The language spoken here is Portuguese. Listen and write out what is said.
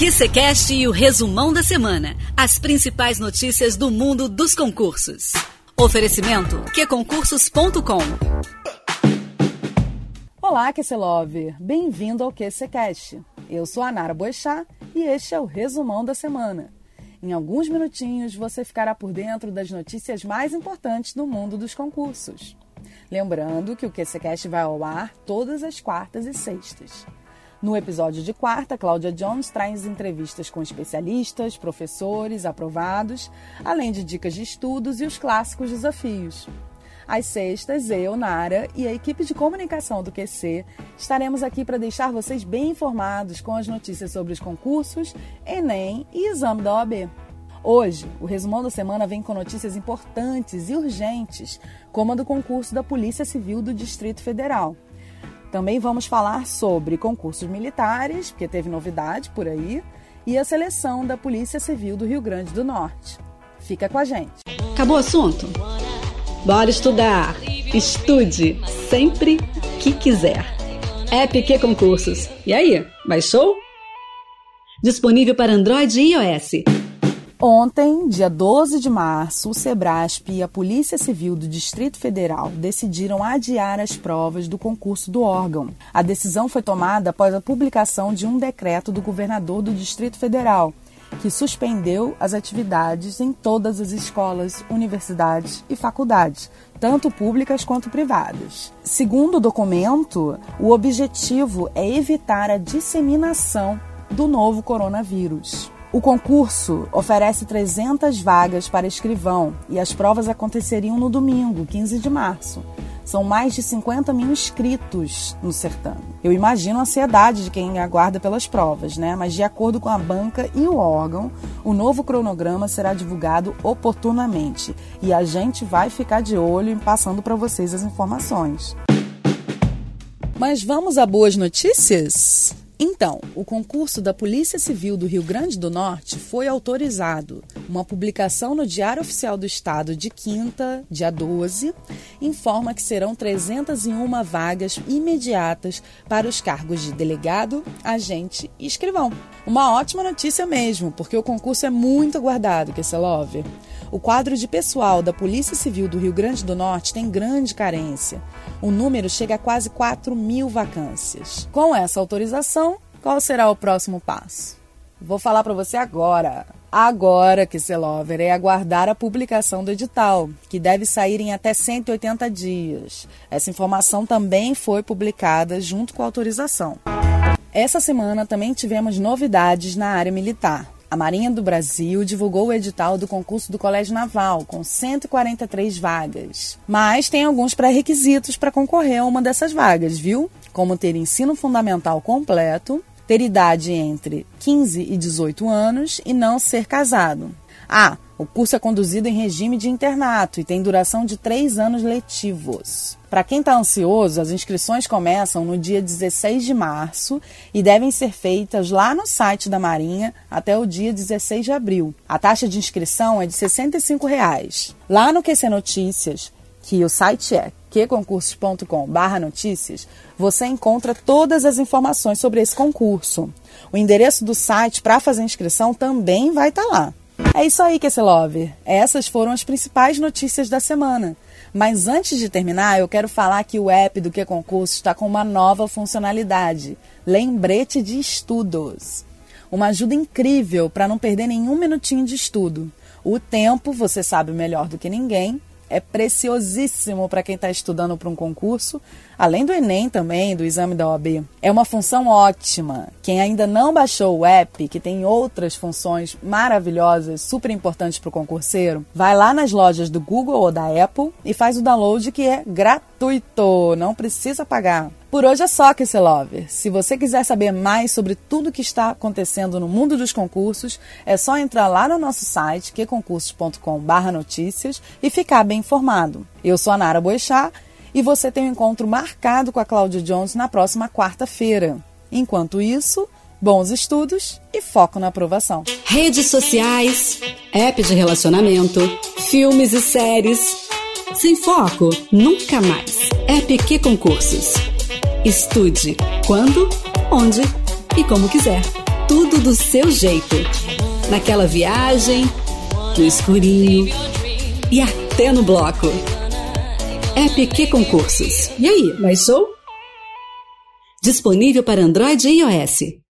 QCCast e o resumão da semana. As principais notícias do mundo dos concursos. Oferecimento qconcursos.com Olá, QC Lover! Bem-vindo ao QCCast. Eu sou a Nara Boixá e este é o resumão da semana. Em alguns minutinhos você ficará por dentro das notícias mais importantes do mundo dos concursos. Lembrando que o QCCast vai ao ar todas as quartas e sextas. No episódio de quarta, Cláudia Jones traz entrevistas com especialistas, professores, aprovados, além de dicas de estudos e os clássicos desafios. Às sextas, eu, Nara e a equipe de comunicação do QC estaremos aqui para deixar vocês bem informados com as notícias sobre os concursos, Enem e exame da OAB. Hoje, o resumão da semana vem com notícias importantes e urgentes, como a do concurso da Polícia Civil do Distrito Federal. Também vamos falar sobre concursos militares, porque teve novidade por aí, e a seleção da Polícia Civil do Rio Grande do Norte. Fica com a gente. Acabou o assunto? Bora estudar! Estude sempre que quiser. EPQ Concursos. E aí, baixou? Disponível para Android e iOS. Ontem, dia 12 de março, o Sebrasp e a Polícia Civil do Distrito Federal decidiram adiar as provas do concurso do órgão. A decisão foi tomada após a publicação de um decreto do governador do Distrito Federal, que suspendeu as atividades em todas as escolas, universidades e faculdades, tanto públicas quanto privadas. Segundo o documento, o objetivo é evitar a disseminação do novo coronavírus. O concurso oferece 300 vagas para escrivão e as provas aconteceriam no domingo, 15 de março. São mais de 50 mil inscritos no certame. Eu imagino a ansiedade de quem aguarda pelas provas, né? Mas de acordo com a banca e o órgão, o novo cronograma será divulgado oportunamente e a gente vai ficar de olho passando para vocês as informações. Mas vamos a boas notícias? Então, o concurso da Polícia Civil do Rio Grande do Norte foi autorizado. Uma publicação no Diário Oficial do Estado de quinta, dia 12, informa que serão 301 vagas imediatas para os cargos de delegado, agente e escrivão. Uma ótima notícia mesmo, porque o concurso é muito aguardado, Kesselov. O quadro de pessoal da Polícia Civil do Rio Grande do Norte tem grande carência. O número chega a quase 4 mil vacâncias. Com essa autorização, qual será o próximo passo? Vou falar para você agora. Agora, que Lover, é aguardar a publicação do edital, que deve sair em até 180 dias. Essa informação também foi publicada junto com a autorização. Essa semana também tivemos novidades na área militar. A Marinha do Brasil divulgou o edital do concurso do Colégio Naval, com 143 vagas. Mas tem alguns pré-requisitos para concorrer a uma dessas vagas, viu? Como ter ensino fundamental completo, ter idade entre 15 e 18 anos e não ser casado. Ah, o curso é conduzido em regime de internato e tem duração de três anos letivos. Para quem está ansioso, as inscrições começam no dia 16 de março e devem ser feitas lá no site da Marinha até o dia 16 de abril. A taxa de inscrição é de 65 reais. Lá no QC Notícias, que o site é qconcursos.com/notícias, você encontra todas as informações sobre esse concurso. O endereço do site para fazer inscrição também vai estar tá lá. É isso aí, Kesselove. Essas foram as principais notícias da semana. Mas antes de terminar, eu quero falar que o app do Que Concurso está com uma nova funcionalidade: lembrete de estudos. Uma ajuda incrível para não perder nenhum minutinho de estudo. O tempo, você sabe melhor do que ninguém, é preciosíssimo para quem está estudando para um concurso, além do Enem também, do exame da OAB. É uma função ótima. Quem ainda não baixou o app, que tem outras funções maravilhosas, super importantes para o concurseiro, vai lá nas lojas do Google ou da Apple e faz o download que é gratuito, não precisa pagar. Por hoje é só, Lover. Se você quiser saber mais sobre tudo que está acontecendo no mundo dos concursos, é só entrar lá no nosso site, queconcursos.com/notícias e ficar bem informado. Eu sou a Nara Boixá e você tem um encontro marcado com a Cláudia Jones na próxima quarta-feira. Enquanto isso, bons estudos e foco na aprovação. Redes sociais, app de relacionamento, filmes e séries. Sem foco, nunca mais. App que concursos. Estude quando, onde e como quiser. tudo do seu jeito. Naquela viagem, no escurinho e até no bloco. PQ Concursos. E aí, mais show? Disponível para Android e iOS.